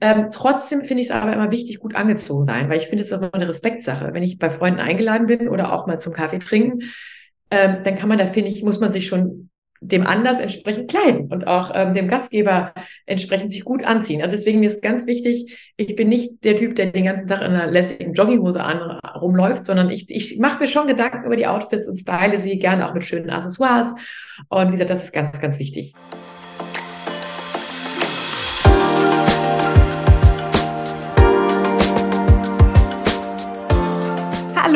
Ähm, trotzdem finde ich es aber immer wichtig, gut angezogen sein, weil ich finde es immer eine Respektsache. Wenn ich bei Freunden eingeladen bin oder auch mal zum Kaffee trinken, ähm, dann kann man da, finde ich, muss man sich schon dem Anlass entsprechend kleiden und auch ähm, dem Gastgeber entsprechend sich gut anziehen. Also deswegen mir ist ganz wichtig, ich bin nicht der Typ, der den ganzen Tag in einer lässigen Jogginghose an, rumläuft, sondern ich, ich mache mir schon Gedanken über die Outfits und style sie gerne auch mit schönen Accessoires. Und wie gesagt, das ist ganz, ganz wichtig.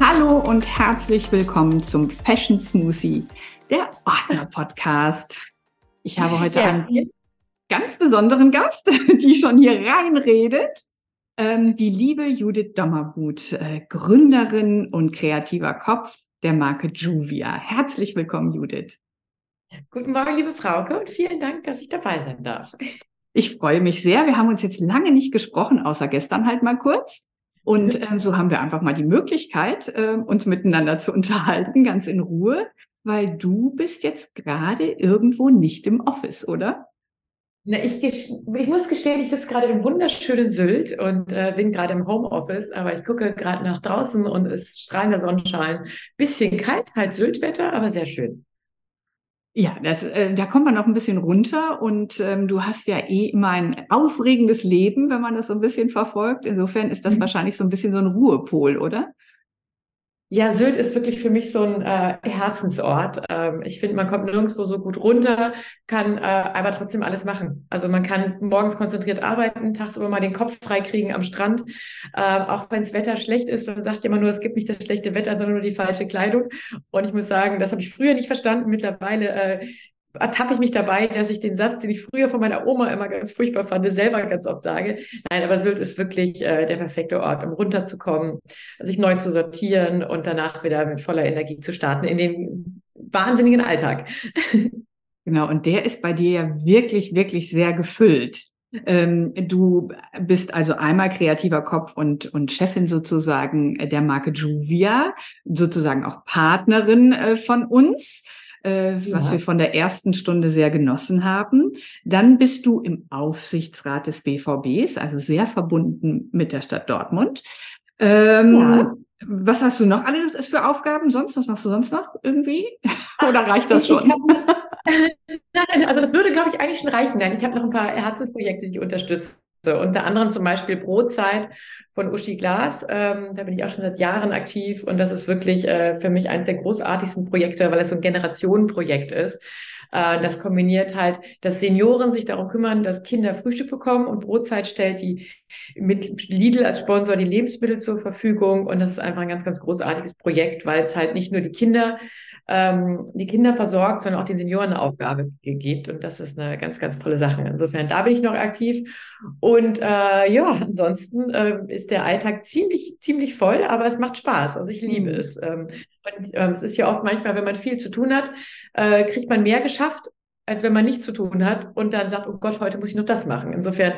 Hallo und herzlich willkommen zum Fashion Smoothie, der Ordner Podcast. Ich habe heute ja. einen ganz besonderen Gast, die schon hier reinredet. Ähm, die liebe Judith Dommerwut, äh, Gründerin und kreativer Kopf der Marke Juvia. Herzlich willkommen, Judith. Guten Morgen, liebe Frauke, und vielen Dank, dass ich dabei sein darf. Ich freue mich sehr. Wir haben uns jetzt lange nicht gesprochen, außer gestern halt mal kurz. Und ähm, so haben wir einfach mal die Möglichkeit, äh, uns miteinander zu unterhalten, ganz in Ruhe, weil du bist jetzt gerade irgendwo nicht im Office, oder? Na, ich, ich muss gestehen, ich sitze gerade im wunderschönen Sylt und äh, bin gerade im Homeoffice, aber ich gucke gerade nach draußen und es strahlender Sonnenschein. Bisschen kalt, halt Syltwetter, aber sehr schön. Ja, das, äh, da kommt man noch ein bisschen runter und ähm, du hast ja eh immer ein aufregendes Leben, wenn man das so ein bisschen verfolgt. Insofern ist das mhm. wahrscheinlich so ein bisschen so ein Ruhepol, oder? Ja, Sylt ist wirklich für mich so ein äh, Herzensort. Ähm, ich finde, man kommt nirgendwo so gut runter, kann äh, aber trotzdem alles machen. Also man kann morgens konzentriert arbeiten, tagsüber mal den Kopf freikriegen am Strand. Äh, auch wenn das Wetter schlecht ist, man sagt immer nur, es gibt nicht das schlechte Wetter, sondern nur die falsche Kleidung. Und ich muss sagen, das habe ich früher nicht verstanden. Mittlerweile äh, ertappe ich mich dabei, dass ich den Satz, den ich früher von meiner Oma immer ganz furchtbar fand, selber ganz oft sage. Nein, aber Sylt ist wirklich äh, der perfekte Ort, um runterzukommen, sich neu zu sortieren und danach wieder mit voller Energie zu starten in den wahnsinnigen Alltag. Genau, und der ist bei dir ja wirklich, wirklich sehr gefüllt. Ähm, du bist also einmal kreativer Kopf und, und Chefin sozusagen der Marke Juvia, sozusagen auch Partnerin äh, von uns äh, was ja. wir von der ersten Stunde sehr genossen haben. Dann bist du im Aufsichtsrat des BVBs, also sehr verbunden mit der Stadt Dortmund. Ähm, ja. Was hast du noch alles für Aufgaben sonst? Was machst du sonst noch irgendwie? Oder reicht das schon? Nein, also das würde, glaube ich, eigentlich schon reichen. Denn ich habe noch ein paar Herzensprojekte, die ich unterstütze. Unter anderem zum Beispiel Brotzeit von Uschi Glas. Ähm, da bin ich auch schon seit Jahren aktiv und das ist wirklich äh, für mich eines der großartigsten Projekte, weil es so ein Generationenprojekt ist. Äh, das kombiniert halt, dass Senioren sich darum kümmern, dass Kinder Frühstück bekommen und Brotzeit stellt die mit Lidl als Sponsor die Lebensmittel zur Verfügung und das ist einfach ein ganz, ganz großartiges Projekt, weil es halt nicht nur die Kinder ähm, die Kinder versorgt, sondern auch den Senioren eine Aufgabe gibt. Und das ist eine ganz, ganz tolle Sache. Insofern, da bin ich noch aktiv. Und äh, ja, ansonsten äh, ist der Alltag ziemlich, ziemlich voll, aber es macht Spaß. Also ich liebe mhm. es. Ähm, und ähm, es ist ja oft manchmal, wenn man viel zu tun hat, äh, kriegt man mehr geschafft, als wenn man nichts zu tun hat und dann sagt, oh Gott, heute muss ich noch das machen. Insofern,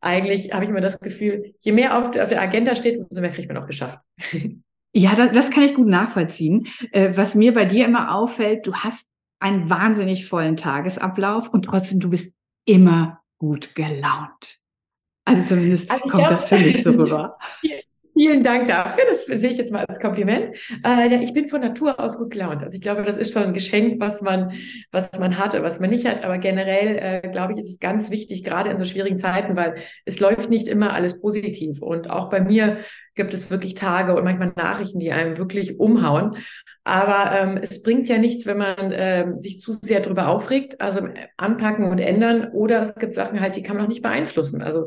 eigentlich habe ich immer das Gefühl, je mehr auf der, auf der Agenda steht, umso mehr kriegt man auch geschafft. Ja, das, das kann ich gut nachvollziehen. Äh, was mir bei dir immer auffällt, du hast einen wahnsinnig vollen Tagesablauf und trotzdem du bist immer gut gelaunt. Also zumindest also kommt das für mich so rüber. Vielen Dank dafür. Das sehe ich jetzt mal als Kompliment. Äh, ich bin von Natur aus gut gelaunt. Also ich glaube, das ist schon ein Geschenk, was man, was man hat oder was man nicht hat. Aber generell, äh, glaube ich, ist es ganz wichtig, gerade in so schwierigen Zeiten, weil es läuft nicht immer alles positiv. Und auch bei mir gibt es wirklich Tage und manchmal Nachrichten, die einem wirklich umhauen. Aber ähm, es bringt ja nichts, wenn man ähm, sich zu sehr darüber aufregt, also anpacken und ändern. Oder es gibt Sachen halt, die kann man auch nicht beeinflussen. Also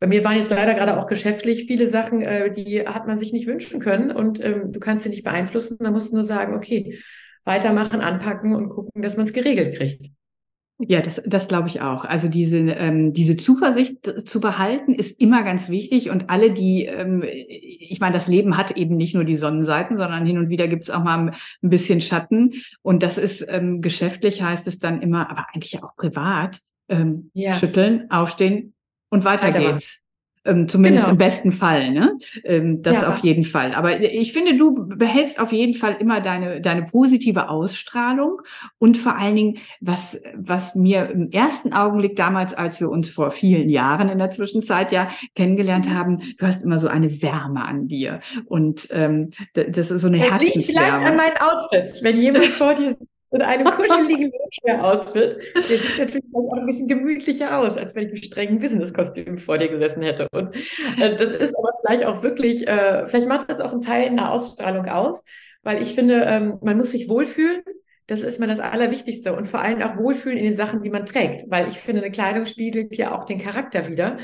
bei mir waren jetzt leider gerade auch geschäftlich viele Sachen, äh, die hat man sich nicht wünschen können und ähm, du kannst sie nicht beeinflussen. Da musst du nur sagen, okay, weitermachen, anpacken und gucken, dass man es geregelt kriegt. Ja, das, das glaube ich auch. Also diese, ähm, diese Zuversicht zu behalten ist immer ganz wichtig. Und alle, die, ähm, ich meine, das Leben hat eben nicht nur die Sonnenseiten, sondern hin und wieder gibt es auch mal ein bisschen Schatten. Und das ist ähm, geschäftlich heißt es dann immer, aber eigentlich auch privat, ähm, ja. schütteln, aufstehen und weiter geht's. Ähm, zumindest genau. im besten Fall, ne? Ähm, das ja. auf jeden Fall. Aber ich finde, du behältst auf jeden Fall immer deine, deine positive Ausstrahlung und vor allen Dingen, was, was mir im ersten Augenblick damals, als wir uns vor vielen Jahren in der Zwischenzeit ja kennengelernt mhm. haben, du hast immer so eine Wärme an dir. Und ähm, das ist so eine das Herzenswärme. Liegt vielleicht an meinen Outfits, wenn jemand vor dir in einem kuscheligen Loungewear-Outfit. Der sieht natürlich auch ein bisschen gemütlicher aus, als wenn ich im strengen Business-Kostüm vor dir gesessen hätte. Und äh, das ist aber vielleicht auch wirklich, äh, vielleicht macht das auch einen Teil in der Ausstrahlung aus, weil ich finde, ähm, man muss sich wohlfühlen. Das ist mir das Allerwichtigste und vor allem auch wohlfühlen in den Sachen, die man trägt, weil ich finde, eine Kleidung spiegelt ja auch den Charakter wieder.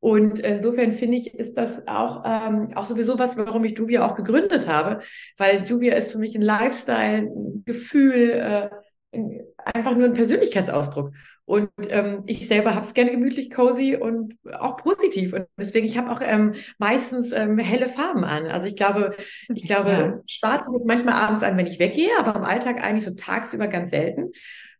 Und insofern finde ich, ist das auch, ähm, auch sowieso was, warum ich Juvia auch gegründet habe, weil Juvia ist für mich ein Lifestyle, ein Gefühl, äh, einfach nur ein Persönlichkeitsausdruck. Und ähm, ich selber habe es gerne gemütlich, cozy und auch positiv. Und deswegen, ich habe auch ähm, meistens ähm, helle Farben an. Also ich glaube, ich glaube, ja. schwarz habe ich manchmal abends an, wenn ich weggehe, aber im Alltag eigentlich so tagsüber ganz selten.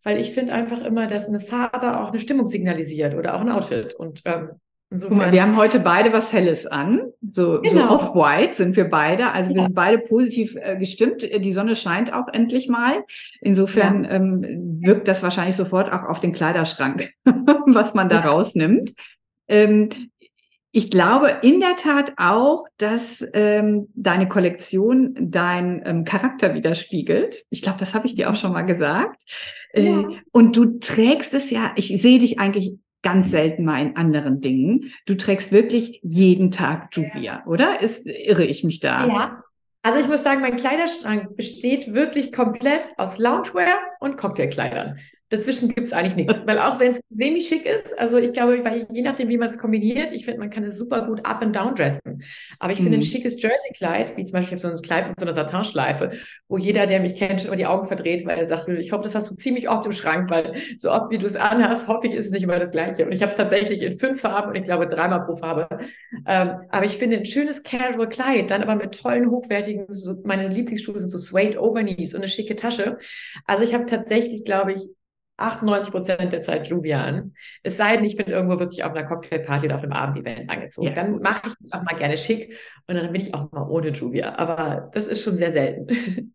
Weil ich finde einfach immer, dass eine Farbe auch eine Stimmung signalisiert oder auch ein Outfit. Und ähm, Insofern. Guck mal, wir haben heute beide was Helles an. So, genau. so off-white sind wir beide. Also ja. wir sind beide positiv äh, gestimmt. Die Sonne scheint auch endlich mal. Insofern ja. ähm, wirkt das wahrscheinlich sofort auch auf den Kleiderschrank, was man da ja. rausnimmt. Ähm, ich glaube in der Tat auch, dass ähm, deine Kollektion deinen ähm, Charakter widerspiegelt. Ich glaube, das habe ich dir auch schon mal gesagt. Äh, und du trägst es ja, ich sehe dich eigentlich ganz selten mal in anderen Dingen. Du trägst wirklich jeden Tag Juvia, oder? Ist, irre ich mich da? Ja. Also ich muss sagen, mein Kleiderschrank besteht wirklich komplett aus Loungewear und Cocktailkleidern. Dazwischen gibt es eigentlich nichts. Weil auch wenn es semi-schick ist, also ich glaube, weil je nachdem, wie man es kombiniert, ich finde, man kann es super gut up and down dressen. Aber ich finde ein mhm. schickes Jersey-Kleid, wie zum Beispiel so ein Kleid mit so einer Satinschleife, wo jeder, der mich kennt, schon immer die Augen verdreht, weil er sagt, ich hoffe, das hast du ziemlich oft im Schrank, weil so oft wie du es anhast, hoffe ich, ist es nicht immer das Gleiche. Und ich habe es tatsächlich in fünf Farben und ich glaube dreimal pro Farbe. Ähm, aber ich finde ein schönes Casual-Kleid, dann aber mit tollen, hochwertigen, so, meine Lieblingsschuhe sind so Suede Overknees und eine schicke Tasche. Also ich habe tatsächlich, glaube ich, 98 Prozent der Zeit Juvia an. Es sei denn, ich bin irgendwo wirklich auf einer Cocktailparty oder auf einem Abendevent angezogen. Ja. Dann mache ich mich auch mal gerne schick und dann bin ich auch mal ohne Juvia. Aber das ist schon sehr selten.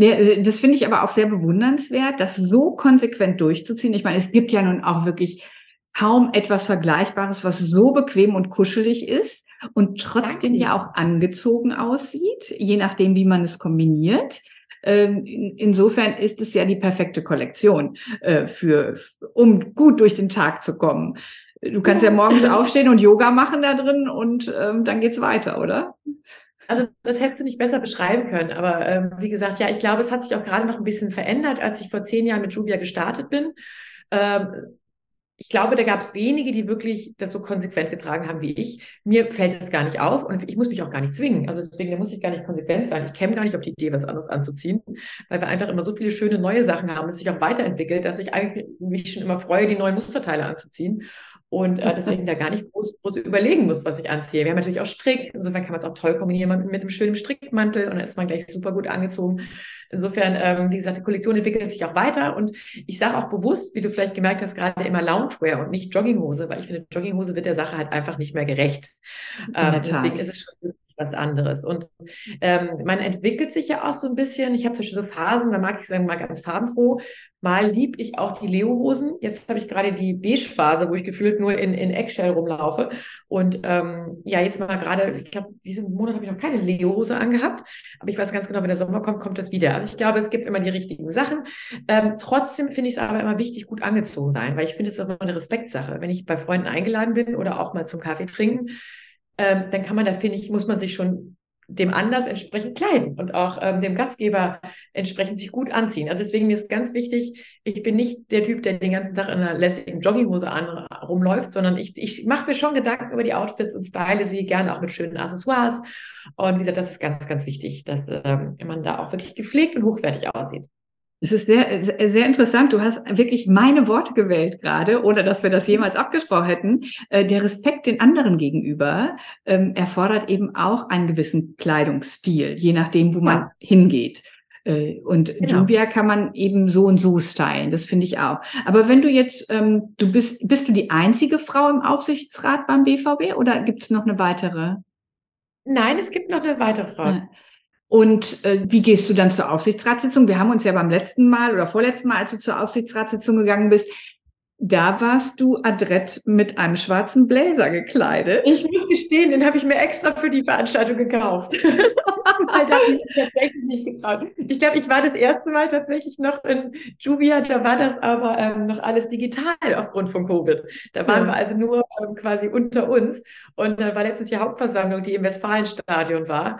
Ja, äh, das finde ich aber auch sehr bewundernswert, das so konsequent durchzuziehen. Ich meine, es gibt ja nun auch wirklich kaum etwas Vergleichbares, was so bequem und kuschelig ist und trotzdem ja auch angezogen aussieht, je nachdem, wie man es kombiniert. Ähm, insofern ist es ja die perfekte Kollektion äh, für, um gut durch den Tag zu kommen. Du kannst ja morgens aufstehen und Yoga machen da drin und ähm, dann geht's weiter, oder? Also das hättest du nicht besser beschreiben können. Aber ähm, wie gesagt, ja, ich glaube, es hat sich auch gerade noch ein bisschen verändert, als ich vor zehn Jahren mit Juvia gestartet bin. Ähm, ich glaube, da gab es wenige, die wirklich das so konsequent getragen haben wie ich. Mir fällt es gar nicht auf und ich muss mich auch gar nicht zwingen. Also deswegen, muss ich gar nicht konsequent sein. Ich käme gar nicht auf die Idee, was anderes anzuziehen, weil wir einfach immer so viele schöne neue Sachen haben, es sich auch weiterentwickelt, dass ich eigentlich mich schon immer freue, die neuen Musterteile anzuziehen und äh, deswegen da gar nicht groß, groß überlegen muss, was ich anziehe. Wir haben natürlich auch Strick, insofern kann man es auch toll kombinieren mit einem schönen Strickmantel und dann ist man gleich super gut angezogen. Insofern, ähm, wie gesagt, die Kollektion entwickelt sich auch weiter und ich sage auch bewusst, wie du vielleicht gemerkt hast, gerade immer Loungewear und nicht Jogginghose, weil ich finde, Jogginghose wird der Sache halt einfach nicht mehr gerecht. Ähm, deswegen ist es schon was anderes. Und ähm, man entwickelt sich ja auch so ein bisschen. Ich habe zum Beispiel so Phasen, da mag ich sagen, mal ganz farbenfroh. Mal lieb ich auch die Leo-Hosen. Jetzt habe ich gerade die Beige-Phase, wo ich gefühlt nur in, in Eggshell rumlaufe. Und ähm, ja, jetzt mal gerade, ich glaube, diesen Monat habe ich noch keine Leo-Hose angehabt. Aber ich weiß ganz genau, wenn der Sommer kommt, kommt das wieder. Also ich glaube, es gibt immer die richtigen Sachen. Ähm, trotzdem finde ich es aber immer wichtig, gut angezogen sein, weil ich finde, es ist immer eine Respektsache. Wenn ich bei Freunden eingeladen bin oder auch mal zum Kaffee trinken, ähm, dann kann man da, finde ich, muss man sich schon dem Anlass entsprechend kleiden und auch ähm, dem Gastgeber entsprechend sich gut anziehen. Also deswegen ist ganz wichtig, ich bin nicht der Typ, der den ganzen Tag in einer lässigen Jogginghose an, rumläuft, sondern ich, ich mache mir schon Gedanken über die Outfits und style sie gerne auch mit schönen Accessoires. Und wie gesagt, das ist ganz, ganz wichtig, dass ähm, man da auch wirklich gepflegt und hochwertig aussieht. Es ist sehr, sehr interessant. Du hast wirklich meine Worte gewählt gerade, ohne dass wir das jemals abgesprochen hätten. Äh, der Respekt den anderen gegenüber ähm, erfordert eben auch einen gewissen Kleidungsstil, je nachdem, wo man hingeht. Äh, und genau. Juvia kann man eben so und so stylen. Das finde ich auch. Aber wenn du jetzt, ähm, du bist, bist du die einzige Frau im Aufsichtsrat beim BVB oder gibt es noch eine weitere? Nein, es gibt noch eine weitere Frau. Ja. Und äh, wie gehst du dann zur Aufsichtsratssitzung? Wir haben uns ja beim letzten Mal oder vorletzten Mal, als du zur Aufsichtsratssitzung gegangen bist, da warst du adrett mit einem schwarzen Blazer gekleidet. Ich muss gestehen, den habe ich mir extra für die Veranstaltung gekauft. Weil da ich tatsächlich nicht getraut. Ich glaube, ich war das erste Mal tatsächlich noch in Juvia, da war das aber ähm, noch alles digital aufgrund von Covid. Da waren ja. wir also nur ähm, quasi unter uns. Und dann war letztes Jahr Hauptversammlung, die im Westfalenstadion war.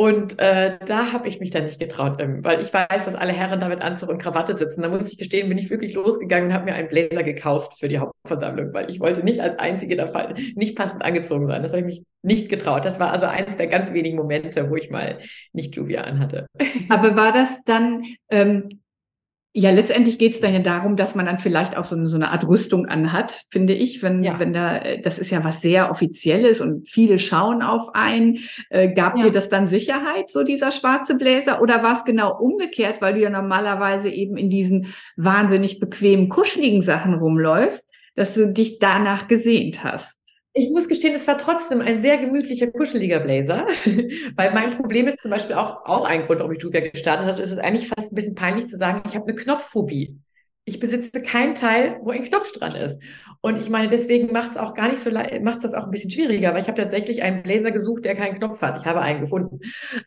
Und äh, da habe ich mich dann nicht getraut, ähm, weil ich weiß, dass alle Herren da mit Anzug und Krawatte sitzen. Da muss ich gestehen, bin ich wirklich losgegangen und habe mir einen Blazer gekauft für die Hauptversammlung, weil ich wollte nicht als Einzige da nicht passend angezogen sein. Das habe ich mich nicht getraut. Das war also eines der ganz wenigen Momente, wo ich mal nicht Juvia anhatte. Aber war das dann ähm, ja, letztendlich geht es dann ja darum, dass man dann vielleicht auch so eine, so eine Art Rüstung anhat, finde ich, wenn, ja. wenn da, äh, das ist ja was sehr Offizielles und viele schauen auf einen. Äh, gab ja. dir das dann Sicherheit, so dieser schwarze Bläser, oder war es genau umgekehrt, weil du ja normalerweise eben in diesen wahnsinnig bequemen, kuscheligen Sachen rumläufst, dass du dich danach gesehnt hast? Ich muss gestehen, es war trotzdem ein sehr gemütlicher, kuscheliger Blazer, weil mein Problem ist zum Beispiel auch, auch ein Grund, warum ich Julia gestartet habe, ist es eigentlich fast ein bisschen peinlich zu sagen, ich habe eine Knopfphobie ich besitze keinen Teil, wo ein Knopf dran ist. Und ich meine, deswegen macht es auch gar nicht so macht das auch ein bisschen schwieriger, weil ich habe tatsächlich einen Blazer gesucht, der keinen Knopf hat. Ich habe einen gefunden.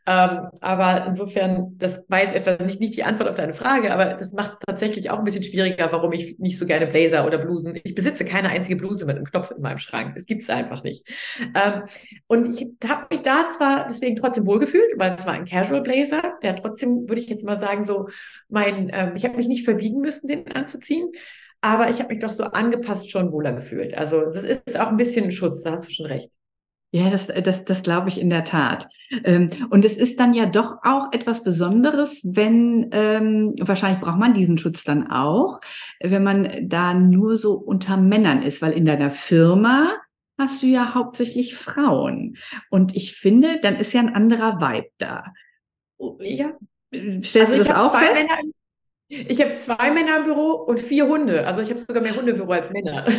Ähm, aber insofern, das war jetzt etwa nicht, nicht die Antwort auf deine Frage, aber das macht tatsächlich auch ein bisschen schwieriger, warum ich nicht so gerne Blazer oder Blusen. Ich besitze keine einzige Bluse mit einem Knopf in meinem Schrank. Das gibt es einfach nicht. Ähm, und ich habe mich da zwar deswegen trotzdem wohlgefühlt, weil es war ein Casual Blazer, der trotzdem, würde ich jetzt mal sagen, so mein, ähm, ich habe mich nicht verbiegen müssen, den anzuziehen. Aber ich habe mich doch so angepasst schon wohler gefühlt. Also das ist auch ein bisschen ein Schutz, da hast du schon recht. Ja, das, das, das glaube ich in der Tat. Ähm, und es ist dann ja doch auch etwas Besonderes, wenn, ähm, wahrscheinlich braucht man diesen Schutz dann auch, wenn man da nur so unter Männern ist, weil in deiner Firma hast du ja hauptsächlich Frauen. Und ich finde, dann ist ja ein anderer Vibe da. Ja. Stellst also du das auch fest? Männer, ich habe zwei Männer im Büro und vier Hunde. Also ich habe sogar mehr Hunde im Büro als Männer. und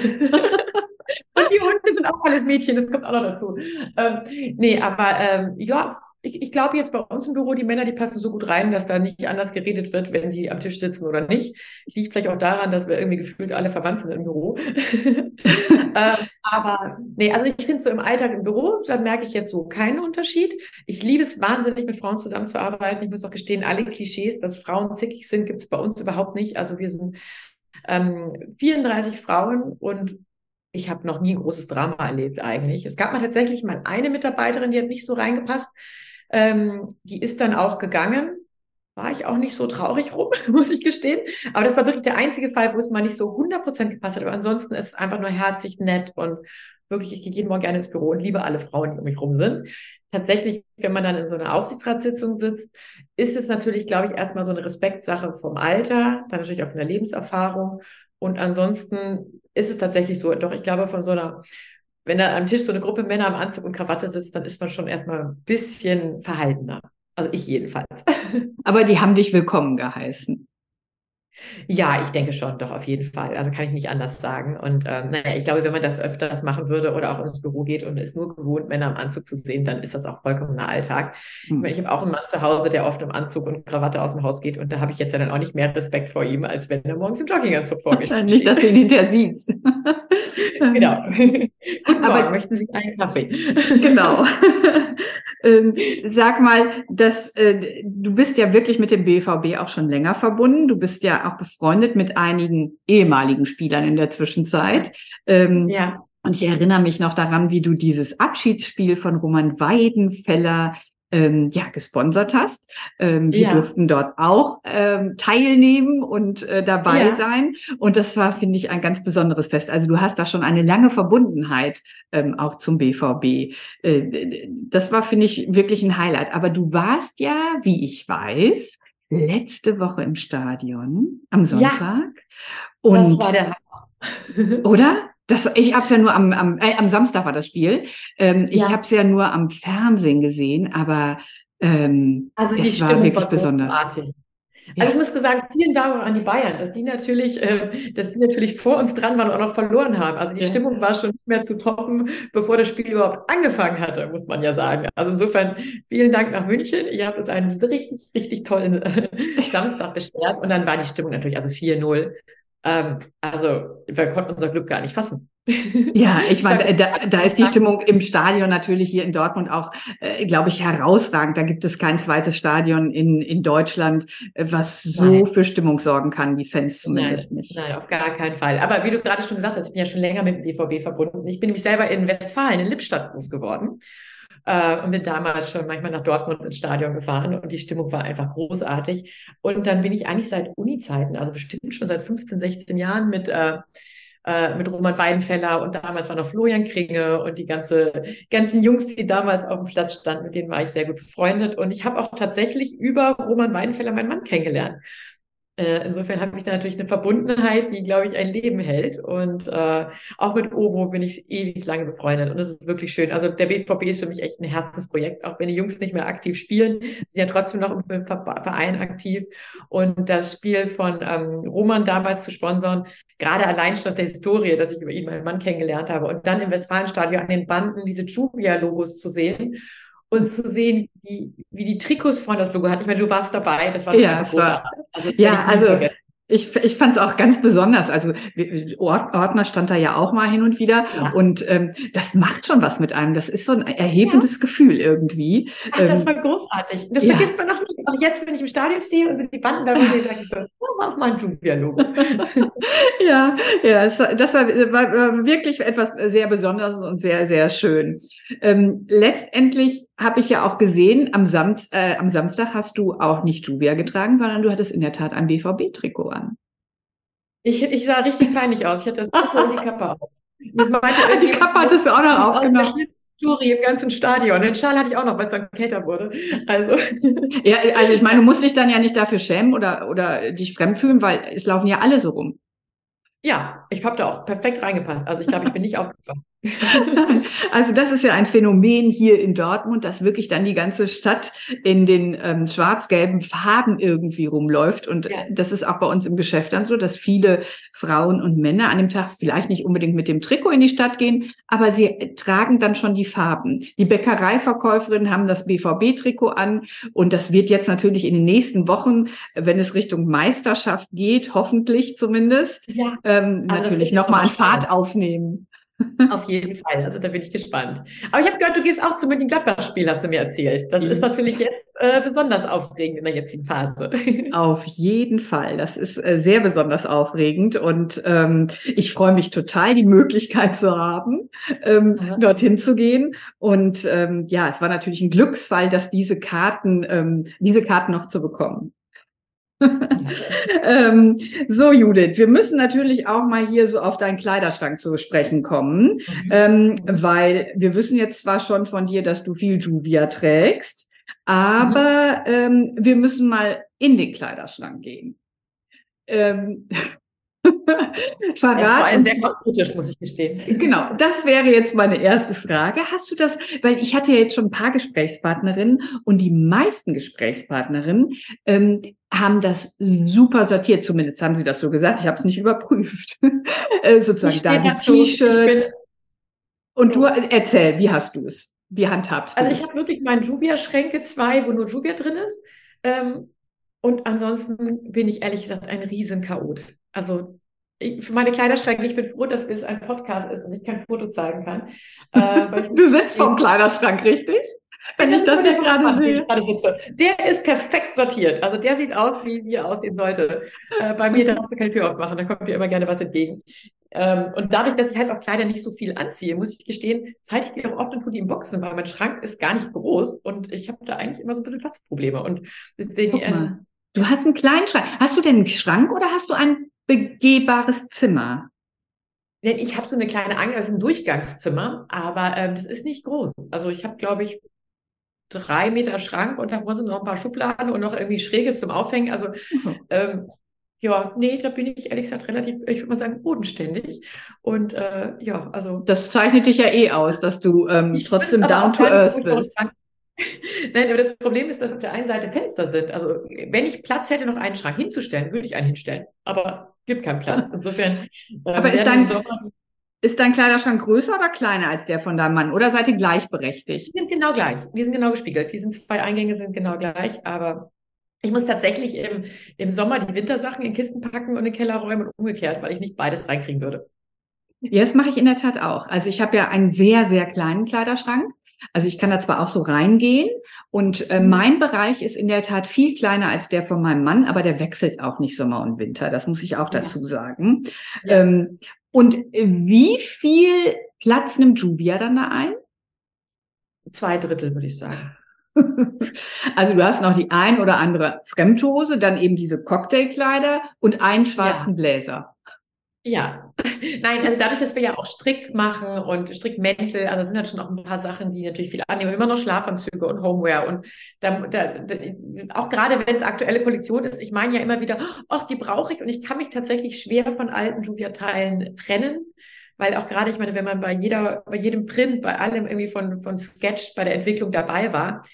die Hunde sind auch alles Mädchen, das kommt auch noch dazu. Ähm, nee, aber ähm, ja, ich, ich glaube jetzt bei uns im Büro, die Männer, die passen so gut rein, dass da nicht anders geredet wird, wenn die am Tisch sitzen oder nicht. Liegt vielleicht auch daran, dass wir irgendwie gefühlt alle verwandt sind im Büro. ähm, aber nee, also ich finde so im Alltag im Büro, da merke ich jetzt so keinen Unterschied. Ich liebe es wahnsinnig, mit Frauen zusammenzuarbeiten. Ich muss auch gestehen, alle Klischees, dass Frauen zickig sind, gibt es bei uns überhaupt nicht. Also wir sind ähm, 34 Frauen und ich habe noch nie ein großes Drama erlebt eigentlich. Es gab mal tatsächlich mal eine Mitarbeiterin, die hat nicht so reingepasst. Ähm, die ist dann auch gegangen. War ich auch nicht so traurig rum, muss ich gestehen. Aber das war wirklich der einzige Fall, wo es mal nicht so 100% gepasst hat. Aber ansonsten ist es einfach nur herzlich, nett und wirklich, ich gehe jeden Morgen gerne ins Büro und liebe alle Frauen, die um mich rum sind. Tatsächlich, wenn man dann in so einer Aufsichtsratssitzung sitzt, ist es natürlich, glaube ich, erstmal so eine Respektsache vom Alter, dann natürlich auch von der Lebenserfahrung. Und ansonsten ist es tatsächlich so, doch ich glaube, von so einer wenn da am Tisch so eine Gruppe Männer im Anzug und Krawatte sitzt, dann ist man schon erstmal ein bisschen verhaltener. Also ich jedenfalls. Aber die haben dich willkommen geheißen. Ja, ich denke schon, doch auf jeden Fall. Also kann ich nicht anders sagen. Und ähm, naja, ich glaube, wenn man das öfters machen würde oder auch ins Büro geht und ist nur gewohnt, Männer im Anzug zu sehen, dann ist das auch vollkommen ein Alltag. Mhm. Ich, meine, ich habe auch einen Mann zu Hause, der oft im Anzug und Krawatte aus dem Haus geht und da habe ich jetzt ja dann auch nicht mehr Respekt vor ihm, als wenn er morgens im Jogginganzug vor mir steht. Nicht, dass du ihn hinterher siehst. genau. Guten Aber, Morgen, möchten Sie einen Kaffee? genau. Ähm, sag mal, dass äh, du bist ja wirklich mit dem BVB auch schon länger verbunden. Du bist ja auch befreundet mit einigen ehemaligen Spielern in der Zwischenzeit. Ähm, ja. Und ich erinnere mich noch daran, wie du dieses Abschiedsspiel von Roman Weidenfeller ähm, ja, gesponsert hast. Ähm, wir ja. durften dort auch ähm, teilnehmen und äh, dabei ja. sein. Und das war, finde ich, ein ganz besonderes Fest. Also du hast da schon eine lange Verbundenheit ähm, auch zum BVB. Äh, das war, finde ich, wirklich ein Highlight. Aber du warst ja, wie ich weiß, letzte Woche im Stadion am Sonntag. Ja, und oder? Das, ich habe es ja nur am, am, äh, am Samstag war das Spiel. Ähm, ich ja. habe es ja nur am Fernsehen gesehen, aber ähm, also es war wirklich war besonders. Großartig. Also ich muss sagen, vielen Dank an die Bayern, dass die natürlich, äh, dass die natürlich vor uns dran waren und auch noch verloren haben. Also die ja. Stimmung war schon nicht mehr zu toppen, bevor das Spiel überhaupt angefangen hatte, muss man ja sagen. Also insofern vielen Dank nach München. Ihr habt uns einen richtig, richtig tollen äh, Samstag beschert und dann war die Stimmung natürlich also 4-0. Ähm, also wir konnten unser Glück gar nicht fassen. Ja, ich meine, da, da ist die Stimmung im Stadion natürlich hier in Dortmund auch, äh, glaube ich, herausragend. Da gibt es kein zweites Stadion in, in Deutschland, äh, was so nein. für Stimmung sorgen kann, die Fans zumindest nein, nicht. Nein, auf gar keinen Fall. Aber wie du gerade schon gesagt hast, ich bin ja schon länger mit dem BVB verbunden. Ich bin nämlich selber in Westfalen, in Lippstadt groß geworden. Äh, und bin damals schon manchmal nach Dortmund ins Stadion gefahren und die Stimmung war einfach großartig. Und dann bin ich eigentlich seit Uni-Zeiten, also bestimmt schon seit 15, 16 Jahren mit äh, äh, mit Roman Weidenfeller und damals war noch Florian Kringe und die ganze, ganzen Jungs, die damals auf dem Platz standen, mit denen war ich sehr gut befreundet. Und ich habe auch tatsächlich über Roman Weidenfeller meinen Mann kennengelernt. Äh, insofern habe ich da natürlich eine Verbundenheit, die, glaube ich, ein Leben hält. Und äh, auch mit Obo bin ich ewig lange befreundet. Und das ist wirklich schön. Also der BVB ist für mich echt ein Herzensprojekt. Auch wenn die Jungs nicht mehr aktiv spielen, sind ja trotzdem noch im Verein aktiv. Und das Spiel von ähm, Roman damals zu sponsern, gerade allein schon aus der Historie, dass ich über ihn meinen Mann kennengelernt habe. Und dann im Westfalenstadion an den Banden diese Juvia-Logos zu sehen und zu sehen, wie, wie die Trikots vorne das Logo hatten. Ich meine, du warst dabei, das war ja, war, also, ja, also ich, ich fand es auch ganz besonders. Also Ordner stand da ja auch mal hin und wieder. Ja. Und ähm, das macht schon was mit einem. Das ist so ein erhebendes ja. Gefühl irgendwie. Ach, das ähm, war großartig. Das ja. vergisst man noch nicht. Auch jetzt, wenn ich im Stadion stehe und die Banden da sind, sage ich so, mach mal ein Juvia-Logo. ja, ja, das, war, war, wirklich etwas sehr Besonderes und sehr, sehr schön. Ähm, letztendlich habe ich ja auch gesehen, am, Sam äh, am Samstag hast du auch nicht Juvia getragen, sondern du hattest in der Tat ein BVB-Trikot an. Ich, ich sah richtig peinlich aus. Ich hatte das Trikot und die Kappe auf. Meinte, die Kappe hattest du auch noch aufgenommen. Story im ganzen Stadion. Den Schal hatte ich auch noch, weil es dann kälter wurde. Also. Ja, also ich meine, du musst dich dann ja nicht dafür schämen oder, oder dich fremd fühlen, weil es laufen ja alle so rum. Ja, ich habe da auch perfekt reingepasst. Also ich glaube, ich bin nicht aufgefallen. also das ist ja ein Phänomen hier in Dortmund, dass wirklich dann die ganze Stadt in den ähm, schwarz-gelben Farben irgendwie rumläuft. Und ja. das ist auch bei uns im Geschäft dann so, dass viele Frauen und Männer an dem Tag vielleicht nicht unbedingt mit dem Trikot in die Stadt gehen, aber sie tragen dann schon die Farben. Die Bäckereiverkäuferinnen haben das BVB-Trikot an und das wird jetzt natürlich in den nächsten Wochen, wenn es Richtung Meisterschaft geht, hoffentlich zumindest, ja. ähm, also natürlich nochmal an Fahrt aufnehmen. Auf jeden Fall. Also da bin ich gespannt. Aber ich habe gehört, du gehst auch zum Mönchengladbach-Spiel, hast du mir erzählt. Das ist natürlich jetzt äh, besonders aufregend in der jetzigen Phase. Auf jeden Fall. Das ist äh, sehr besonders aufregend und ähm, ich freue mich total, die Möglichkeit zu haben, ähm, ja. dorthin zu gehen. Und ähm, ja, es war natürlich ein Glücksfall, dass diese Karten, ähm, diese Karten noch zu bekommen. ähm, so, Judith, wir müssen natürlich auch mal hier so auf deinen Kleiderschrank zu sprechen kommen, mhm. ähm, weil wir wissen jetzt zwar schon von dir, dass du viel Juvia trägst, aber mhm. ähm, wir müssen mal in den Kleiderschrank gehen. Ähm, Verrat. sehr kritisch, muss ich gestehen. Genau, das wäre jetzt meine erste Frage. Hast du das, weil ich hatte ja jetzt schon ein paar Gesprächspartnerinnen und die meisten Gesprächspartnerinnen ähm, haben das super sortiert, zumindest haben sie das so gesagt. Ich habe es nicht überprüft. äh, sozusagen da die T-Shirts. Und du erzähl, wie hast du es? Wie handhabst du Also ich habe wirklich meine Juvia-Schränke, zwei, wo nur Juvia drin ist. Ähm, und ansonsten bin ich ehrlich gesagt ein Riesenchaot. Also ich, für meine Kleiderschränke, ich bin froh, dass es ein Podcast ist und ich kein Foto zeigen kann. Äh, du sitzt vorm Kleiderschrank, richtig? Wenn ich das hier gerade sehe. Der ist perfekt sortiert. Also der sieht aus, wie, er aussehen sollte. Äh, bei mir darfst du keine Tür aufmachen, da kommt dir immer gerne was entgegen. Ähm, und dadurch, dass ich halt auch Kleider nicht so viel anziehe, muss ich gestehen, zeige ich die auch oft und tue die in Boxen, weil mein Schrank ist gar nicht groß und ich habe da eigentlich immer so ein bisschen Platzprobleme. Und deswegen. Ähm, du hast einen kleinen Schrank. Hast du denn einen Schrank oder hast du ein begehbares Zimmer? Ich habe so eine kleine Angel, das ist ein Durchgangszimmer, aber ähm, das ist nicht groß. Also ich habe, glaube ich, drei Meter Schrank und davor sind noch ein paar Schubladen und noch irgendwie Schräge zum Aufhängen. Also mhm. ähm, ja, nee, da bin ich ehrlich gesagt relativ, ich würde mal sagen, bodenständig. Und äh, ja, also. Das zeichnet dich ja eh aus, dass du ähm, trotzdem down to earth bist. Nein, aber das Problem ist, dass auf der einen Seite Fenster sind. Also wenn ich Platz hätte, noch einen Schrank hinzustellen, würde ich einen hinstellen. Aber gibt keinen Platz. Insofern. Aber ist dein, ist dein Kleiderschrank größer oder kleiner als der von deinem Mann? Oder seid ihr gleichberechtigt? Die sind genau gleich. Die sind genau gespiegelt. Die sind zwei Eingänge sind genau gleich, aber ich muss tatsächlich im, im Sommer die Wintersachen in Kisten packen und in den Keller räumen und umgekehrt, weil ich nicht beides reinkriegen würde. Ja, das mache ich in der Tat auch. Also ich habe ja einen sehr, sehr kleinen Kleiderschrank. Also ich kann da zwar auch so reingehen und äh, mhm. mein Bereich ist in der Tat viel kleiner als der von meinem Mann, aber der wechselt auch nicht Sommer und Winter. Das muss ich auch dazu sagen. Ja. Ähm, und wie viel Platz nimmt Juvia dann da ein? Zwei Drittel, würde ich sagen. Also du hast noch die ein oder andere Fremdhose, dann eben diese Cocktailkleider und einen schwarzen ja. Bläser. Ja, nein, also dadurch, dass wir ja auch Strick machen und Strickmäntel, also sind halt schon auch ein paar Sachen, die natürlich viel annehmen. Immer noch Schlafanzüge und Homeware und da, da, da, auch gerade wenn es aktuelle Kollektion ist, ich meine ja immer wieder, ach, die brauche ich und ich kann mich tatsächlich schwer von alten Julia-Teilen trennen weil auch gerade, ich meine, wenn man bei jeder, bei jedem Print, bei allem irgendwie von, von Sketch bei der Entwicklung dabei war,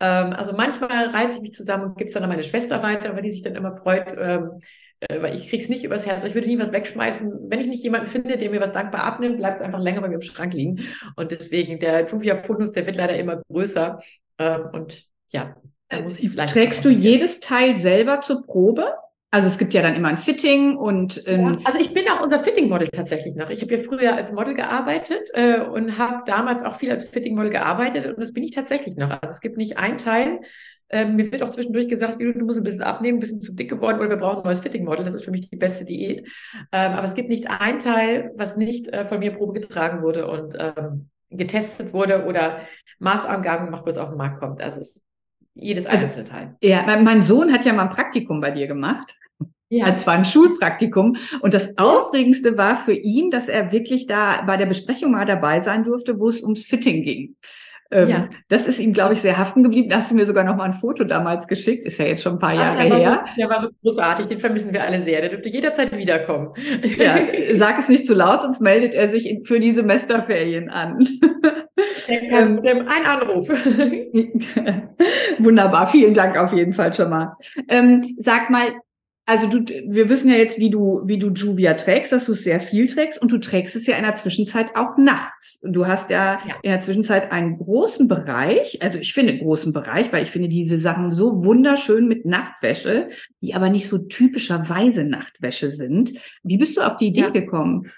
ähm, also manchmal reiße ich mich zusammen und gebe es dann an meine Schwester weiter, weil die sich dann immer freut, ähm, äh, weil ich krieg's nicht übers Herz. Ich würde nie was wegschmeißen. Wenn ich nicht jemanden finde, der mir was dankbar abnimmt, bleibt es einfach länger bei mir im Schrank liegen. Und deswegen, der Juvia-Fundus, der wird leider immer größer. Ähm, und ja, da muss ich vielleicht. Trägst du jedes Teil selber zur Probe? Also es gibt ja dann immer ein Fitting und ähm ja, also ich bin auch unser Fitting-Model tatsächlich noch. Ich habe ja früher als Model gearbeitet äh, und habe damals auch viel als Fitting-Model gearbeitet und das bin ich tatsächlich noch. Also es gibt nicht ein Teil. Ähm, mir wird auch zwischendurch gesagt, du musst ein bisschen abnehmen, ein bisschen zu dick geworden oder wir brauchen ein neues Fitting-Model. Das ist für mich die beste Diät. Ähm, aber es gibt nicht ein Teil, was nicht äh, von mir Probe getragen wurde und ähm, getestet wurde oder Maßangaben gemacht, bis es auf den Markt kommt. Also es jedes also, einzelne Teil. Ja, mein Sohn hat ja mal ein Praktikum bei dir gemacht. Ja. Hat zwar ein Schulpraktikum. Und das Aufregendste war für ihn, dass er wirklich da bei der Besprechung mal dabei sein durfte, wo es ums Fitting ging. Ähm, ja. Das ist ihm, glaube ich, sehr haften geblieben. Da hast du mir sogar noch mal ein Foto damals geschickt. Ist ja jetzt schon ein paar ah, Jahre der her. So, der war so großartig. Den vermissen wir alle sehr. Der dürfte jederzeit wiederkommen. Ja, sag es nicht zu laut, sonst meldet er sich für die Semesterferien an. Der kann, ähm, ein Anruf. Wunderbar. Vielen Dank auf jeden Fall schon mal. Ähm, sag mal, also du, wir wissen ja jetzt, wie du, wie du Juvia trägst, dass du es sehr viel trägst und du trägst es ja in der Zwischenzeit auch nachts. Du hast ja, ja, in der Zwischenzeit einen großen Bereich, also ich finde großen Bereich, weil ich finde diese Sachen so wunderschön mit Nachtwäsche, die aber nicht so typischerweise Nachtwäsche sind. Wie bist du auf die Idee ja. gekommen?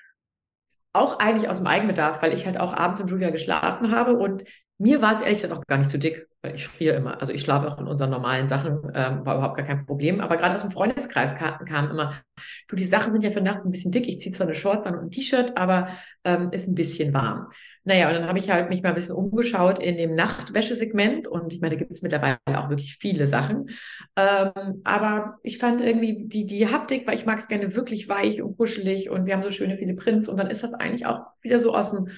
Auch eigentlich aus dem Eigenbedarf, weil ich halt auch abends in Julia geschlafen habe und mir war es ehrlich gesagt auch gar nicht zu dick, weil ich friere immer. Also ich schlafe auch in unseren normalen Sachen, ähm, war überhaupt gar kein Problem. Aber gerade aus dem Freundeskreis kam, kam, immer, du, die Sachen sind ja für nachts ein bisschen dick. Ich ziehe zwar eine Shorts an und ein T-Shirt, aber ähm, ist ein bisschen warm. Naja, und dann habe ich halt mich mal ein bisschen umgeschaut in dem Nachtwäschesegment und ich meine, da gibt es mittlerweile auch wirklich viele Sachen. Ähm, aber ich fand irgendwie die, die Haptik, weil ich mag es gerne wirklich weich und kuschelig und wir haben so schöne viele Prints und dann ist das eigentlich auch wieder so aus dem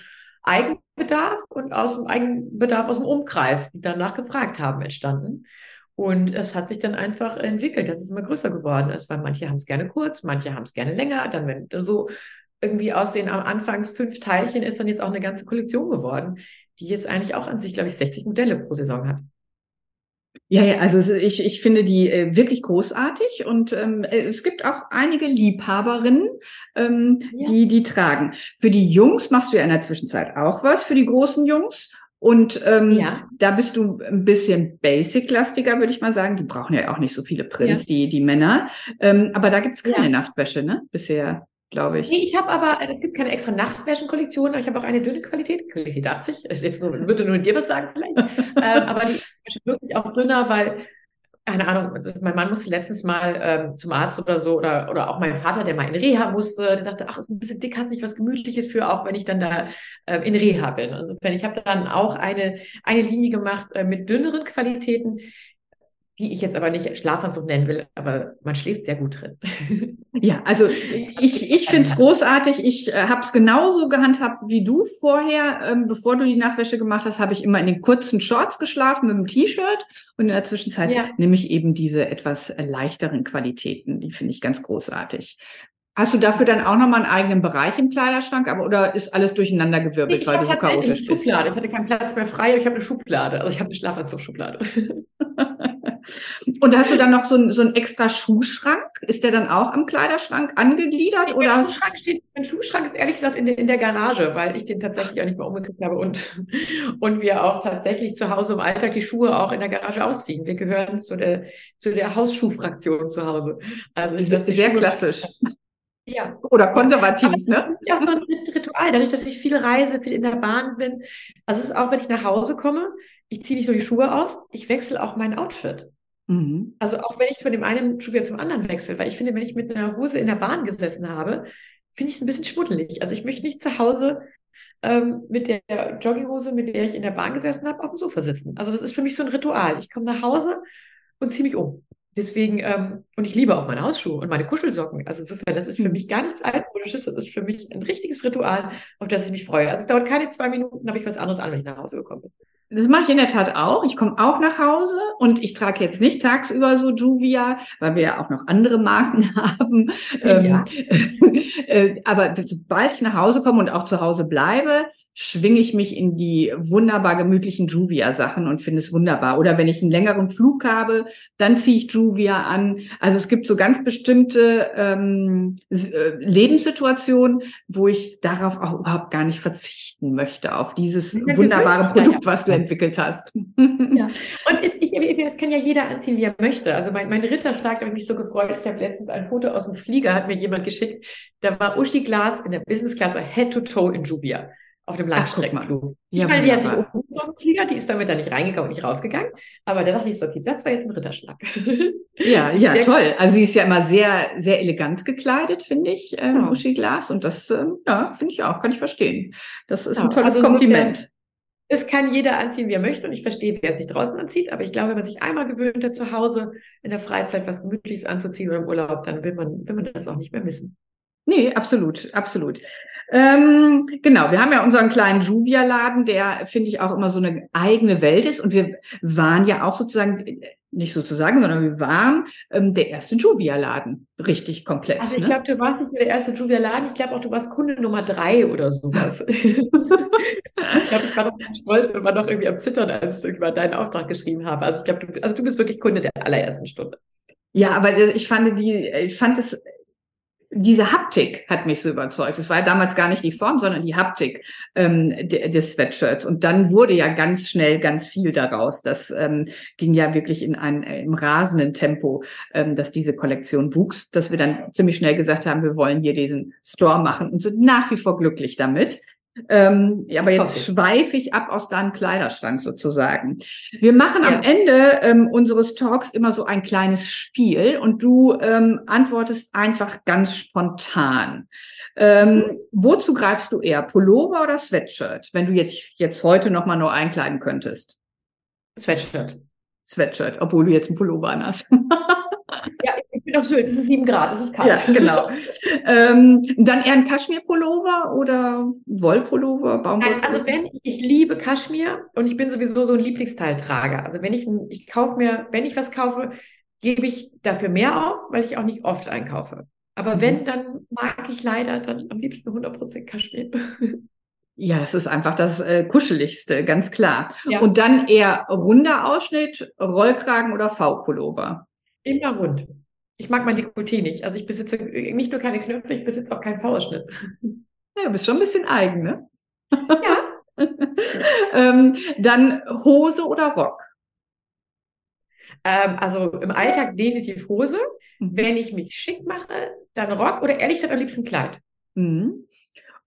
Eigenbedarf und aus dem Eigenbedarf aus dem Umkreis, die danach gefragt haben, entstanden. Und es hat sich dann einfach entwickelt, dass es immer größer geworden ist, weil manche haben es gerne kurz, manche haben es gerne länger. Dann, wenn so irgendwie aus den am Anfangs fünf Teilchen ist dann jetzt auch eine ganze Kollektion geworden, die jetzt eigentlich auch an sich, glaube ich, 60 Modelle pro Saison hat. Ja, ja, also ich, ich finde die äh, wirklich großartig und ähm, äh, es gibt auch einige Liebhaberinnen, ähm, ja. die die tragen. Für die Jungs machst du ja in der Zwischenzeit auch was, für die großen Jungs. Und ähm, ja. da bist du ein bisschen basic-lastiger, würde ich mal sagen. Die brauchen ja auch nicht so viele Prints, ja. die, die Männer. Ähm, aber da gibt's keine Nachtwäsche, ne? Bisher glaube ich. Nee, ich habe aber, es gibt keine extra Nachtwäschenkollektion, aber ich habe auch eine dünne Qualität, Qualität 80. Ist jetzt nur, würde nur dir was sagen vielleicht. ähm, aber die ist wirklich auch dünner, weil, keine Ahnung, mein Mann musste letztens mal ähm, zum Arzt oder so, oder, oder auch mein Vater, der mal in Reha musste, der sagte, ach, ist ein bisschen dick, hast nicht was Gemütliches für, auch wenn ich dann da äh, in Reha bin. Insofern, ich habe dann auch eine, eine Linie gemacht äh, mit dünneren Qualitäten, die ich jetzt aber nicht Schlafanzug nennen will, aber man schläft sehr gut drin. Ja, also ich, ich finde es großartig. Ich äh, habe es genauso gehandhabt wie du vorher. Ähm, bevor du die Nachwäsche gemacht hast, habe ich immer in den kurzen Shorts geschlafen mit dem T-Shirt. Und in der Zwischenzeit ja. nehme ich eben diese etwas leichteren Qualitäten. Die finde ich ganz großartig. Hast du dafür dann auch nochmal einen eigenen Bereich im Kleiderschrank, aber oder ist alles durcheinander gewirbelt, nee, weil du so chaotisch bist? Schublade. Ich hatte keinen Platz mehr frei, aber ich habe eine Schublade. Also ich habe eine Schlafanzug-Schublade. Und hast du dann noch so, ein, so einen extra Schuhschrank? Ist der dann auch am Kleiderschrank angegliedert? Oder mein, Schuhschrank steht, mein Schuhschrank ist ehrlich gesagt in der, in der Garage, weil ich den tatsächlich auch nicht mehr umgekriegt habe und, und wir auch tatsächlich zu Hause im Alltag die Schuhe auch in der Garage ausziehen. Wir gehören zu der, zu der Hausschuhfraktion zu Hause. Also das ist sehr Schuhe klassisch. Ja. Oder konservativ, ne? Ja, so ein Ritual. Dadurch, dass ich viel reise, viel in der Bahn bin. Also es ist auch, wenn ich nach Hause komme, ich ziehe nicht nur die Schuhe aus, ich wechsle auch mein Outfit. Mhm. Also auch wenn ich von dem einen Schuh wieder zum anderen wechsle, weil ich finde, wenn ich mit einer Hose in der Bahn gesessen habe, finde ich es ein bisschen schmuddelig. Also ich möchte nicht zu Hause ähm, mit der Jogginghose, mit der ich in der Bahn gesessen habe, auf dem Sofa sitzen. Also das ist für mich so ein Ritual. Ich komme nach Hause und ziehe mich um. Deswegen, ähm, und ich liebe auch meine Hausschuhe und meine Kuschelsocken. Also insofern, das ist für hm. mich gar nichts altmodisches. Das ist für mich ein richtiges Ritual, auf das ich mich freue. Also es dauert keine zwei Minuten, habe ich was anderes an, wenn ich nach Hause gekommen bin. Das mache ich in der Tat auch. Ich komme auch nach Hause und ich trage jetzt nicht tagsüber so Juvia, weil wir ja auch noch andere Marken haben. Ja. Ähm, äh, aber sobald ich nach Hause komme und auch zu Hause bleibe, schwinge ich mich in die wunderbar gemütlichen Juvia-Sachen und finde es wunderbar. Oder wenn ich einen längeren Flug habe, dann ziehe ich Juvia an. Also es gibt so ganz bestimmte ähm, äh, Lebenssituationen, wo ich darauf auch überhaupt gar nicht verzichten möchte, auf dieses ja, wunderbare Produkt, was du entwickelt hast. Ja. Und es, ich, das kann ja jeder anziehen, wie er möchte. Also mein, mein Ritterschlag hat mich so gefreut. Ich habe letztens ein Foto aus dem Flieger, hat mir jemand geschickt. Da war Uschi Glas in der Business Class Head to Toe in Juvia auf dem Langstreckenflug. Ich ja, meine, die hat sich umgezogen, Flieger, die ist damit da nicht reingegangen und nicht rausgegangen. Aber da dachte ich so, okay, das war jetzt ein Ritterschlag. Ja, ja, sehr toll. Also sie ist ja immer sehr, sehr elegant gekleidet, finde ich, ähm, ja. Uschi Glas. Und das, ähm, ja, finde ich auch, kann ich verstehen. Das ist ja, ein tolles also Kompliment. Es kann jeder anziehen, wie er möchte. Und ich verstehe, wer es nicht draußen anzieht. Aber ich glaube, wenn man sich einmal gewöhnt hat, zu Hause in der Freizeit was Gemütliches anzuziehen oder im Urlaub, dann will man, will man das auch nicht mehr missen. Nee, absolut, absolut. Ähm, genau, wir haben ja unseren kleinen Juvia-Laden, der, finde ich, auch immer so eine eigene Welt ist. Und wir waren ja auch sozusagen, nicht sozusagen, sondern wir waren ähm, der erste Juvia-Laden. Richtig komplett. Also ich ne? glaube, du warst nicht mehr der erste Juvia-Laden. Ich glaube auch, du warst Kunde Nummer drei oder sowas. ich glaube, ich war noch stolz und war noch irgendwie am Zittern, als ich über deinen Auftrag geschrieben habe. Also ich glaube, du, also du bist wirklich Kunde der allerersten Stunde. Ja, aber ich fand die, ich fand es diese Haptik hat mich so überzeugt. Es war damals gar nicht die Form, sondern die Haptik ähm, des Sweatshirts. Und dann wurde ja ganz schnell ganz viel daraus. Das ähm, ging ja wirklich in ein im rasenden Tempo, ähm, dass diese Kollektion wuchs, dass wir dann ziemlich schnell gesagt haben, wir wollen hier diesen Store machen und sind nach wie vor glücklich damit. Ähm, ja, aber jetzt schweife ich ab aus deinem Kleiderschrank sozusagen. Wir machen ja. am Ende ähm, unseres Talks immer so ein kleines Spiel und du ähm, antwortest einfach ganz spontan. Ähm, mhm. Wozu greifst du eher, Pullover oder Sweatshirt, wenn du jetzt, jetzt heute nochmal nur einkleiden könntest? Sweatshirt. Sweatshirt, obwohl du jetzt einen Pullover an hast. ja, ich bin auf Sylt, es ist sieben Grad, es ist kalt. Ja, genau. ähm, dann eher ein Kaschmir-Pullover oder Wollpullover, Baumwollpullover? Also wenn, ich liebe Kaschmir und ich bin sowieso so ein Lieblingsteiltrager. Also wenn ich, ich kaufe mir, wenn ich was kaufe, gebe ich dafür mehr auf, weil ich auch nicht oft einkaufe. Aber mhm. wenn, dann mag ich leider dann am liebsten 100% Kaschmir. Ja, das ist einfach das äh, Kuscheligste, ganz klar. Ja. Und dann eher runder Ausschnitt, Rollkragen oder V-Pullover? Immer rund. Ich mag mein Dekolleté nicht. Also ich besitze nicht nur keine Knöpfe, ich besitze auch keinen V-Ausschnitt. Ja, du bist schon ein bisschen eigen, ne? Ja. ähm, dann Hose oder Rock? Ähm, also im Alltag definitiv Hose. Mhm. Wenn ich mich schick mache, dann Rock oder ehrlich gesagt am liebsten Kleid. Mhm.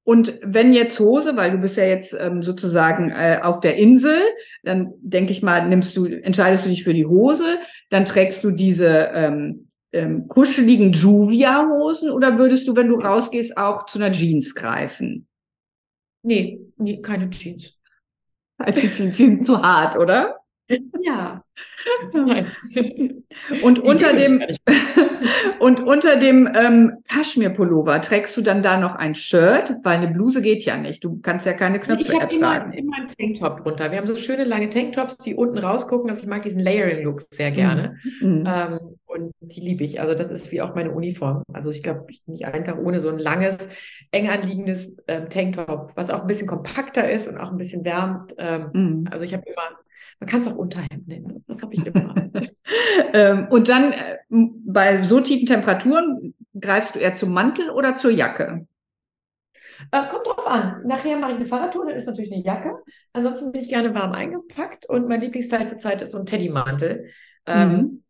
Und wenn jetzt Hose, weil du bist ja jetzt ähm, sozusagen äh, auf der Insel, dann denke ich mal, nimmst du, entscheidest du dich für die Hose, dann trägst du diese ähm, ähm, kuscheligen Juvia-Hosen oder würdest du, wenn du rausgehst, auch zu einer Jeans greifen? Nee, nee keine Jeans. Also die Jeans sind zu hart, oder? Ja. und unter dem und unter dem ähm, Kaschmir-Pullover trägst du dann da noch ein Shirt, weil eine Bluse geht ja nicht. Du kannst ja keine Knöpfe ich ertragen. Ich immer, immer einen Tanktop drunter. Wir haben so schöne lange Tanktops, die unten rausgucken. Also ich mag diesen Layering-Look sehr gerne. Mhm. Ähm, und die liebe ich. Also das ist wie auch meine Uniform. Also ich glaube, ich bin nicht einen Tag ohne so ein langes, eng anliegendes ähm, Tanktop, was auch ein bisschen kompakter ist und auch ein bisschen wärmt. Ähm, mhm. Also ich habe immer man kann es auch Unterhemd nennen. Das habe ich immer. ähm, und dann äh, bei so tiefen Temperaturen greifst du eher zum Mantel oder zur Jacke? Äh, kommt drauf an. Nachher mache ich eine Fahrradtour, dann ist natürlich eine Jacke. Ansonsten bin ich gerne warm eingepackt und mein Lieblingsteil zurzeit ist so ein Teddymantel. Ähm, mhm.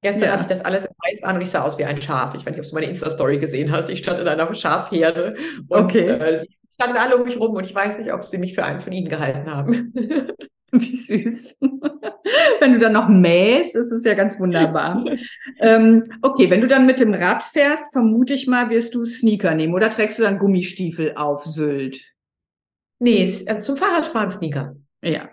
Gestern ja. hatte ich das alles im Weiß an und ich sah aus wie ein Schaf. Ich weiß nicht, ob du meine Insta-Story gesehen hast. Ich stand in einer Schafherde und okay. äh, die standen alle um mich rum und ich weiß nicht, ob sie mich für eins von ihnen gehalten haben. Wie süß. wenn du dann noch mähst, ist es ja ganz wunderbar. ähm, okay, wenn du dann mit dem Rad fährst, vermute ich mal, wirst du Sneaker nehmen oder trägst du dann Gummistiefel auf Sylt? Nee, also zum Fahrradfahren Sneaker. Ja.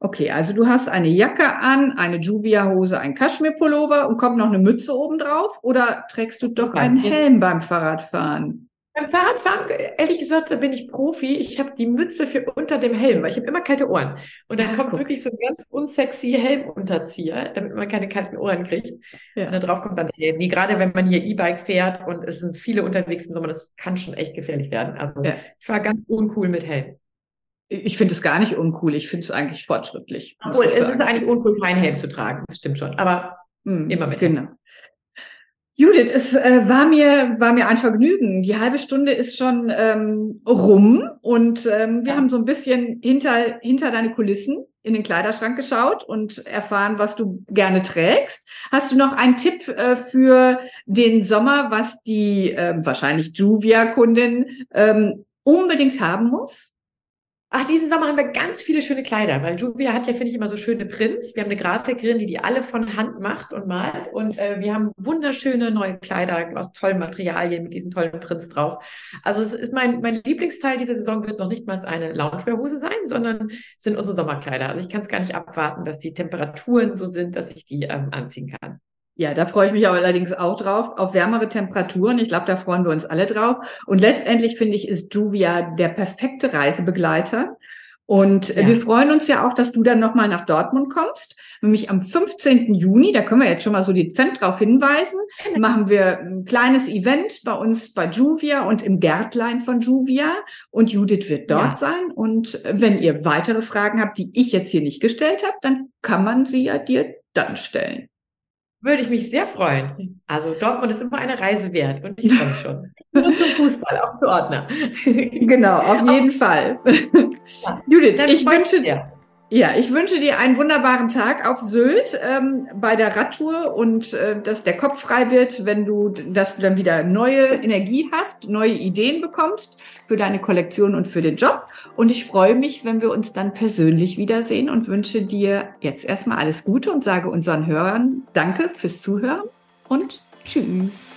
Okay, also du hast eine Jacke an, eine Juvia-Hose, ein Kaschmir-Pullover und kommt noch eine Mütze oben drauf oder trägst du doch einen Helm beim Fahrradfahren? Beim Fahrradfahren, ehrlich gesagt, da bin ich Profi. Ich habe die Mütze für unter dem Helm, weil ich habe immer kalte Ohren. Und dann ja, kommt guck. wirklich so ein ganz unsexy Helmunterzieher, damit man keine kalten Ohren kriegt. Ja. Und da drauf kommt dann der Helm. Nee, gerade wenn man hier E-Bike fährt und es sind viele unterwegs im Sommer, das kann schon echt gefährlich werden. Also ja. ich war ganz uncool mit Helm. Ich finde es gar nicht uncool. Ich finde es eigentlich fortschrittlich. Obwohl, es ist eigentlich uncool, keinen Helm zu tragen. Das stimmt schon. Aber mm, immer mit Genau. Judith, es äh, war, mir, war mir ein Vergnügen. Die halbe Stunde ist schon ähm, rum und ähm, wir ja. haben so ein bisschen hinter, hinter deine Kulissen in den Kleiderschrank geschaut und erfahren, was du gerne trägst. Hast du noch einen Tipp äh, für den Sommer, was die äh, wahrscheinlich Juvia-Kundin ähm, unbedingt haben muss? Ach, diesen Sommer haben wir ganz viele schöne Kleider, weil Juvia hat ja, finde ich, immer so schöne Prints. Wir haben eine Grafikerin, die die alle von Hand macht und malt. Und äh, wir haben wunderschöne neue Kleider aus tollen Materialien mit diesen tollen Prints drauf. Also es ist mein, mein Lieblingsteil dieser Saison wird noch nicht mal eine Loungewear-Hose sein, sondern sind unsere Sommerkleider. Also ich kann es gar nicht abwarten, dass die Temperaturen so sind, dass ich die ähm, anziehen kann. Ja, da freue ich mich aber allerdings auch drauf, auf wärmere Temperaturen. Ich glaube, da freuen wir uns alle drauf. Und letztendlich finde ich, ist Juvia der perfekte Reisebegleiter. Und ja. wir freuen uns ja auch, dass du dann nochmal nach Dortmund kommst. Nämlich am 15. Juni, da können wir jetzt schon mal so dezent drauf hinweisen, machen wir ein kleines Event bei uns bei Juvia und im Gärtlein von Juvia. Und Judith wird dort ja. sein. Und wenn ihr weitere Fragen habt, die ich jetzt hier nicht gestellt habe, dann kann man sie ja dir dann stellen. Würde ich mich sehr freuen. Also Dortmund ist immer eine Reise wert und ich mich schon. Und zum Fußball, auch zu Ordner. Genau, auf jeden auch, Fall. Ja, Judith, ich wünsche dir. Ja, ich wünsche dir einen wunderbaren Tag auf Sylt ähm, bei der Radtour und äh, dass der Kopf frei wird, wenn du, dass du dann wieder neue Energie hast, neue Ideen bekommst für deine Kollektion und für den Job. Und ich freue mich, wenn wir uns dann persönlich wiedersehen und wünsche dir jetzt erstmal alles Gute und sage unseren Hörern Danke fürs Zuhören und Tschüss.